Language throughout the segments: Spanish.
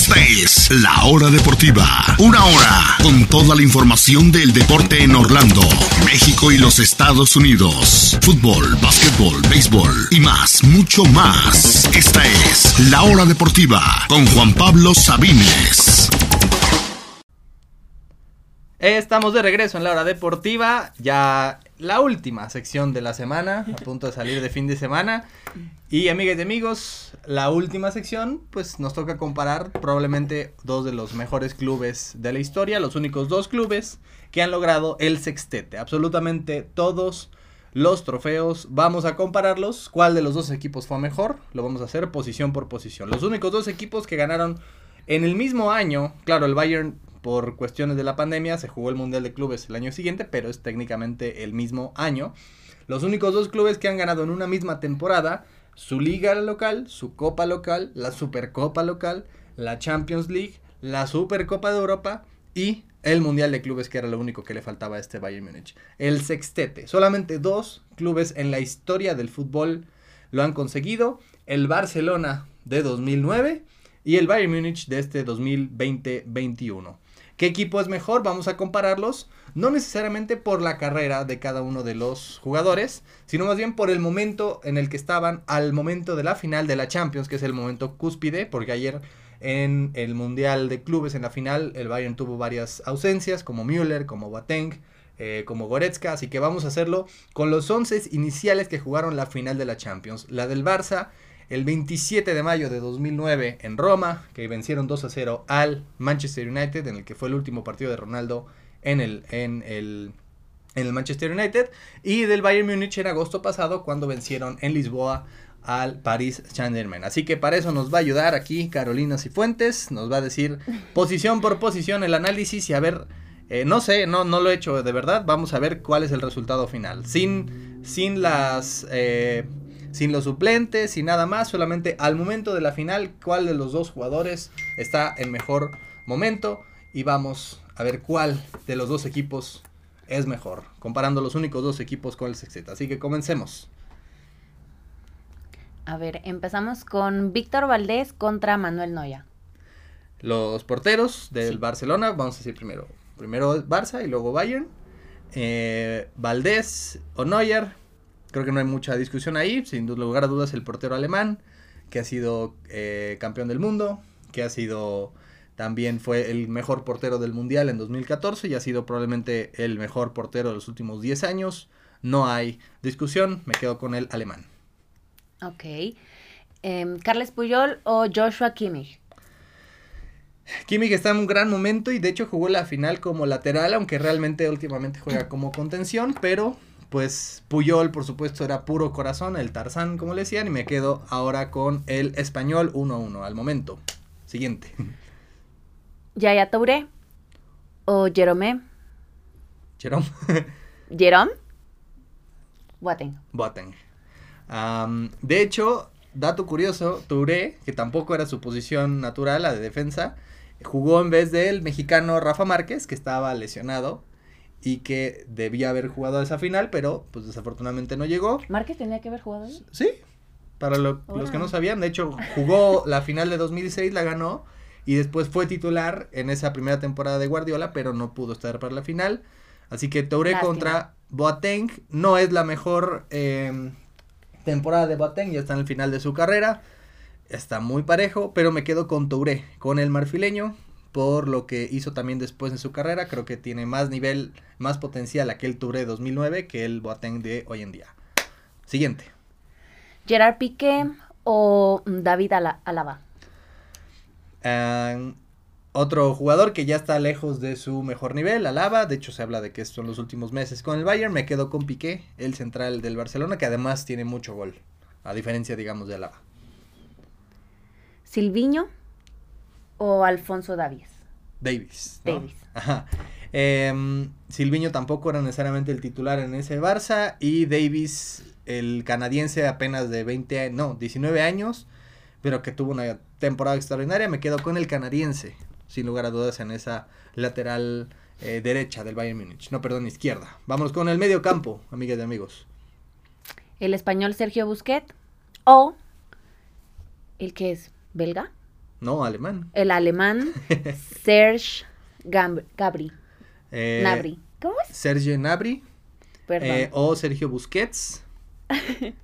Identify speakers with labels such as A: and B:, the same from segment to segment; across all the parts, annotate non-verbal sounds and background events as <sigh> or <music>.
A: Esta es La Hora Deportiva. Una hora con toda la información del deporte en Orlando, México y los Estados Unidos. Fútbol, básquetbol, béisbol y más, mucho más. Esta es La Hora Deportiva con Juan Pablo Sabines.
B: Estamos de regreso en la hora deportiva, ya la última sección de la semana, a punto de salir de fin de semana. Y amigas y amigos, la última sección, pues nos toca comparar probablemente dos de los mejores clubes de la historia, los únicos dos clubes que han logrado el sextete. Absolutamente todos los trofeos, vamos a compararlos, cuál de los dos equipos fue mejor, lo vamos a hacer posición por posición. Los únicos dos equipos que ganaron en el mismo año, claro, el Bayern por cuestiones de la pandemia se jugó el Mundial de Clubes el año siguiente, pero es técnicamente el mismo año. Los únicos dos clubes que han ganado en una misma temporada su liga local, su copa local, la Supercopa local, la Champions League, la Supercopa de Europa y el Mundial de Clubes, que era lo único que le faltaba a este Bayern Múnich. El sextete. Solamente dos clubes en la historia del fútbol lo han conseguido. El Barcelona de 2009 y el Bayern Múnich de este 2020-21. ¿Qué equipo es mejor? Vamos a compararlos, no necesariamente por la carrera de cada uno de los jugadores, sino más bien por el momento en el que estaban al momento de la final de la Champions, que es el momento cúspide, porque ayer en el Mundial de Clubes en la final el Bayern tuvo varias ausencias, como Müller, como Boateng, eh, como Goretzka, así que vamos a hacerlo con los 11 iniciales que jugaron la final de la Champions. La del Barça el 27 de mayo de 2009 en Roma, que vencieron 2 a 0 al Manchester United, en el que fue el último partido de Ronaldo en el, en el, en el Manchester United, y del Bayern Múnich en agosto pasado, cuando vencieron en Lisboa al Paris Saint-Germain. Así que para eso nos va a ayudar aquí Carolina Cifuentes, nos va a decir posición por posición el análisis y a ver, eh, no sé, no, no lo he hecho de verdad, vamos a ver cuál es el resultado final. Sin, sin las... Eh, sin los suplentes, sin nada más, solamente al momento de la final, cuál de los dos jugadores está en mejor momento y vamos a ver cuál de los dos equipos es mejor, comparando los únicos dos equipos con el sextete. Así que comencemos.
C: A ver, empezamos con Víctor Valdés contra Manuel Noya.
B: Los porteros del Barcelona, vamos a decir primero, primero Barça y luego Bayern. Eh, Valdés o Neuer, Creo que no hay mucha discusión ahí. Sin lugar a dudas, el portero alemán, que ha sido eh, campeón del mundo, que ha sido también fue el mejor portero del mundial en 2014 y ha sido probablemente el mejor portero de los últimos 10 años. No hay discusión, me quedo con el alemán.
C: Ok. Em, ¿Carles Puyol o Joshua Kimmich?
B: Kimmich está en un gran momento y de hecho jugó la final como lateral, aunque realmente últimamente juega como contención, pero pues Puyol, por supuesto, era puro corazón, el Tarzán, como le decían, y me quedo ahora con el español 1-1 al momento. Siguiente. <laughs>
C: Yaya Touré o Jerome.
B: Jerome. <laughs>
C: Jerome. Boateng.
B: Boateng. de hecho, dato curioso, Touré, que tampoco era su posición natural, la de defensa, jugó en vez del mexicano Rafa Márquez, que estaba lesionado y que debía haber jugado esa final, pero pues desafortunadamente no llegó.
C: ¿Márquez tenía que haber jugado ahí?
B: Sí, para los que no sabían, de hecho jugó <laughs> la final de 2016, la ganó y después fue titular en esa primera temporada de Guardiola, pero no pudo estar para la final. Así que Touré contra Boateng no es la mejor em, temporada de Boateng, ya está en el final de su carrera. Está muy parejo, pero me quedo con Touré, con el marfileño, por lo que hizo también después en su carrera. Creo que tiene más nivel, más potencial aquel Touré 2009 que el Boateng de hoy en día. Siguiente.
C: Gerard Piqué o David Alaba.
B: otro jugador que ya está lejos de su mejor nivel, Alaba. De hecho, se habla de que son los últimos meses con el Bayern. Me quedo con Piqué, el central del Barcelona, que además tiene mucho gol. A diferencia, digamos, de Alaba.
C: Silviño o Alfonso Davies?
B: Davis.
C: Davis.
B: Ajá. Em, Silviño tampoco era necesariamente el titular en ese Barça y Davis, el canadiense apenas de 20, no, 19 años, pero que tuvo una temporada extraordinaria, me quedo con el canadiense, sin lugar a dudas en esa lateral eh, derecha del Bayern Múnich, no, perdón, izquierda. Vamos con el medio campo, amigas y amigos.
C: El español Sergio Busquet o el que es belga,
B: No, alemán.
C: El alemán <laughs> Serge Gabri.
B: Eh,
C: Nabri. ¿Cómo es?
B: Sergio Nabri.
C: Perdón.
B: eh, o Sergio Busquets. <laughs>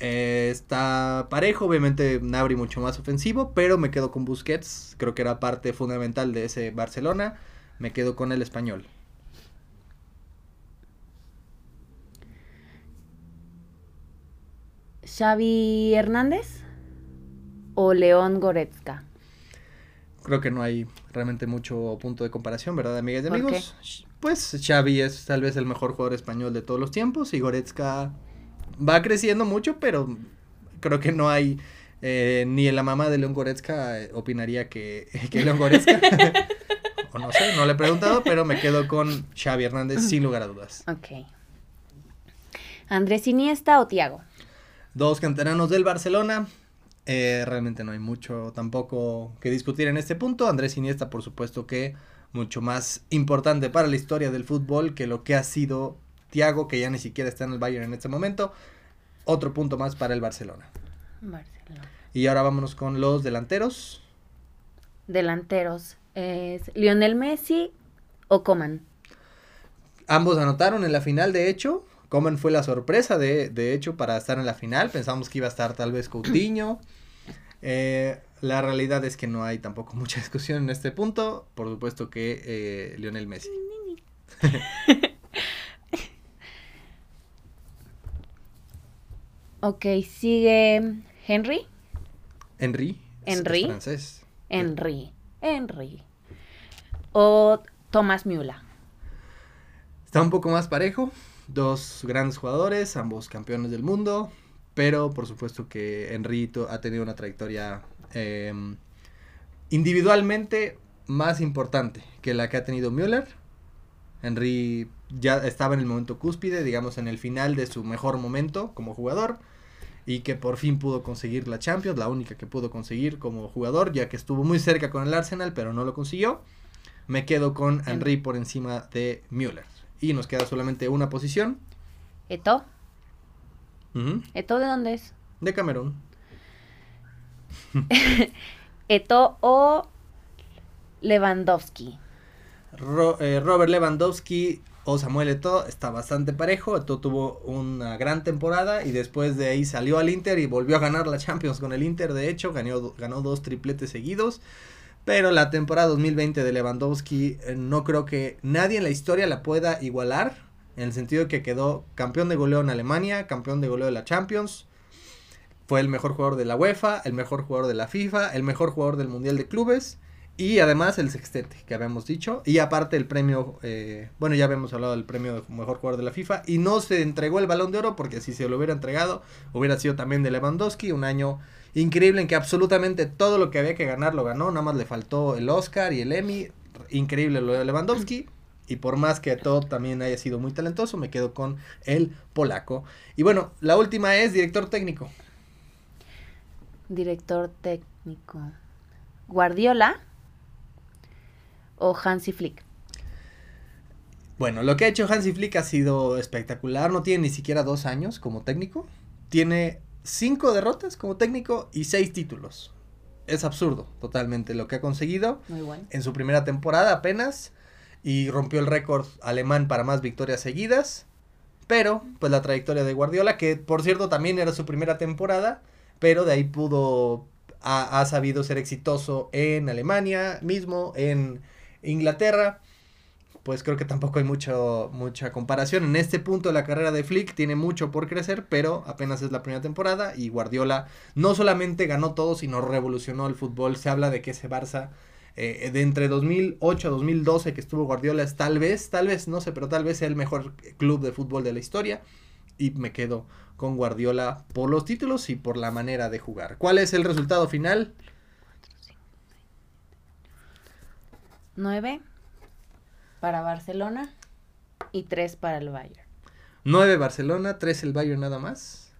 B: Eh, está parejo, obviamente Nabri mucho más ofensivo, pero me quedo con Busquets. Creo que era parte fundamental de ese Barcelona. Me quedo con el español.
C: Xavi Hernández o León Goretzka.
B: Creo que no hay realmente mucho punto de comparación, ¿verdad, amigas y
C: ¿Por
B: amigos? Pues Xavi es tal vez el mejor jugador español de todos los tiempos y Goretzka va creciendo mucho, pero creo que no hay eh, ni la mamá de León Goretzka eh, opinaría que, <laughs> que León Goretzka. <laughs> o no sé, no le he preguntado, pero me quedo con Xavi Hernández sin lugar a dudas.
C: Ok. Andrés Iniesta o Tiago.
B: Dos canteranos del Barcelona. Eh, realmente no hay mucho tampoco que discutir en este punto. Andrés Iniesta, por supuesto que mucho más importante para la historia del fútbol que lo que ha sido Thiago, que ya ni siquiera está en el Bayern en este momento. Otro punto más para el Barcelona.
C: Barcelona.
B: Y ahora vámonos con los delanteros.
C: Delanteros. Es Lionel Messi o Coman.
B: Ambos anotaron en la final, de hecho. Coman fue la sorpresa, de, de hecho, para estar en la final. Pensamos que iba a estar tal vez Coutinho. <clears throat> Eh, la realidad es que no hay tampoco mucha discusión en este punto. Por supuesto que eh, Lionel Messi. <laughs>
C: Ok, sigue Henry.
B: Henry.
C: Henry.
B: francés.
C: Henry. Henry. O Thomas Müller.
B: Está un poco más parejo. Dos grandes jugadores, ambos campeones del mundo. Pero por supuesto que Henry ha tenido una trayectoria eh, individualmente más importante que la que ha tenido Müller. Henry ya estaba en el momento cúspide, digamos en el final de su mejor momento como jugador. Y que por fin pudo conseguir la Champions, la única que pudo conseguir como jugador, ya que estuvo muy cerca con el Arsenal, pero no lo consiguió. Me quedo con Henry por encima de Müller. Y nos queda solamente una posición.
C: Eto. ¿Eto de dónde es?
B: De Camerún. <laughs>
C: Eto o Lewandowski.
B: Ro- eh, Robert Lewandowski o Samuel Eto'o está bastante parejo. Eto'o tuvo una gran temporada y después de ahí salió al Inter y volvió a ganar la Champions con el Inter. De hecho, ganó, ganó dos tripletes seguidos. Pero la temporada 2020 de Lewandowski eh, no creo que nadie en la historia la pueda igualar. En el sentido de que quedó campeón de goleo en Alemania, campeón de goleo de la Champions. Fue el mejor jugador de la UEFA, el mejor jugador de la FIFA, el mejor jugador del Mundial de Clubes. Y además el sextete que habíamos dicho. Y aparte el premio, eh, bueno, ya habíamos hablado del premio de mejor jugador de la FIFA. Y no se entregó el balón de oro porque si se lo hubiera entregado, hubiera sido también de Lewandowski. Un año increíble en que absolutamente todo lo que había que ganar lo ganó. Nada más le faltó el Oscar y el Emmy. Increíble lo de Lewandowski. Y por más que todo también haya sido muy talentoso, me quedo con el polaco. Y bueno, la última es director técnico.
C: Director técnico. Guardiola o Hansi Flick.
B: Bueno, lo que ha hecho Hansi Flick ha sido espectacular. No tiene ni siquiera dos años como técnico. Tiene cinco derrotas como técnico y seis títulos. Es absurdo totalmente lo que ha conseguido
C: Muy bueno.
B: en su primera temporada apenas. Y rompió el récord alemán para más victorias seguidas. Pero, pues la trayectoria de Guardiola, que por cierto también era su primera temporada. Pero de ahí pudo, ha, ha sabido ser exitoso en Alemania mismo, en Inglaterra pues creo que tampoco hay mucho, mucha comparación. En este punto la carrera de Flick tiene mucho por crecer, pero apenas es la primera temporada y Guardiola no solamente ganó todo, sino revolucionó el fútbol. Se habla de que ese Barça eh, de entre 2008 a 2012 que estuvo Guardiola es tal vez, tal vez, no sé, pero tal vez sea el mejor club de fútbol de la historia. Y me quedo con Guardiola por los títulos y por la manera de jugar. ¿Cuál es el resultado final?
C: 9 para Barcelona y 3 para el Bayern.
B: 9 Barcelona, 3 el Bayern nada más.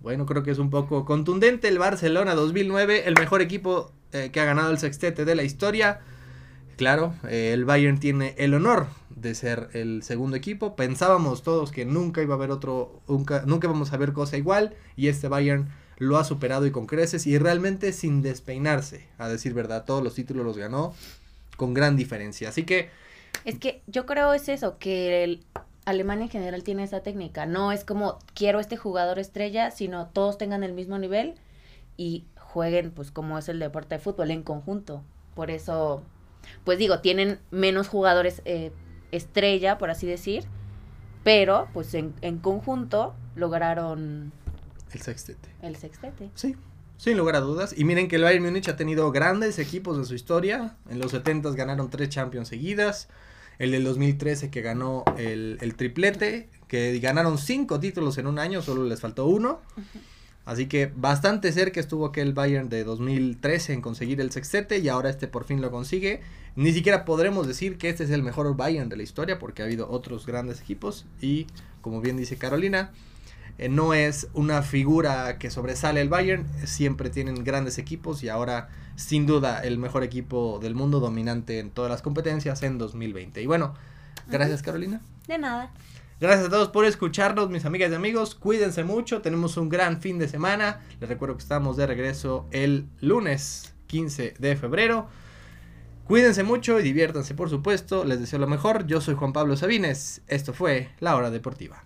B: Bueno, creo que es un poco contundente el Barcelona 2009, el mejor equipo eh, que ha ganado el sextete de la historia. Claro, eh, el Bayern tiene el honor de ser el segundo equipo. Pensábamos todos que nunca iba a haber otro, nunca, nunca vamos a ver cosa igual y este Bayern lo ha superado y con creces y realmente sin despeinarse, a decir verdad, todos los títulos los ganó con gran diferencia. Así que...
C: Es que yo creo es eso, que el Alemania en general tiene esa técnica, no es como quiero este jugador estrella, sino todos tengan el mismo nivel y jueguen pues como es el deporte de fútbol en conjunto. Por eso, pues digo, tienen menos jugadores eh, estrella, por así decir, pero pues en, en conjunto lograron
B: el sextete.
C: El sextete.
B: Sí, sin lugar a dudas. Y miren que el Bayern Múnich ha tenido grandes equipos en su historia. En los 70 ganaron tres Champions seguidas. El del 2013 que ganó el, el triplete, que ganaron cinco títulos en un año, solo les faltó uno. Así que bastante cerca estuvo aquel Bayern de 2013 en conseguir el sextete y ahora este por fin lo consigue. Ni siquiera podremos decir que este es el mejor Bayern de la historia porque ha habido otros grandes equipos y como bien dice Carolina, eh, no es una figura que sobresale el Bayern, siempre tienen grandes equipos y ahora sin duda el mejor equipo del mundo dominante en todas las competencias en 2020. Y bueno, gracias Carolina.
C: De nada.
B: Gracias a todos por escucharnos, mis amigas y amigos. Cuídense mucho, tenemos un gran fin de semana. Les recuerdo que estamos de regreso el lunes 15 de febrero. Cuídense mucho y diviértanse, por supuesto. Les deseo lo mejor. Yo soy Juan Pablo Sabines. Esto fue La Hora Deportiva.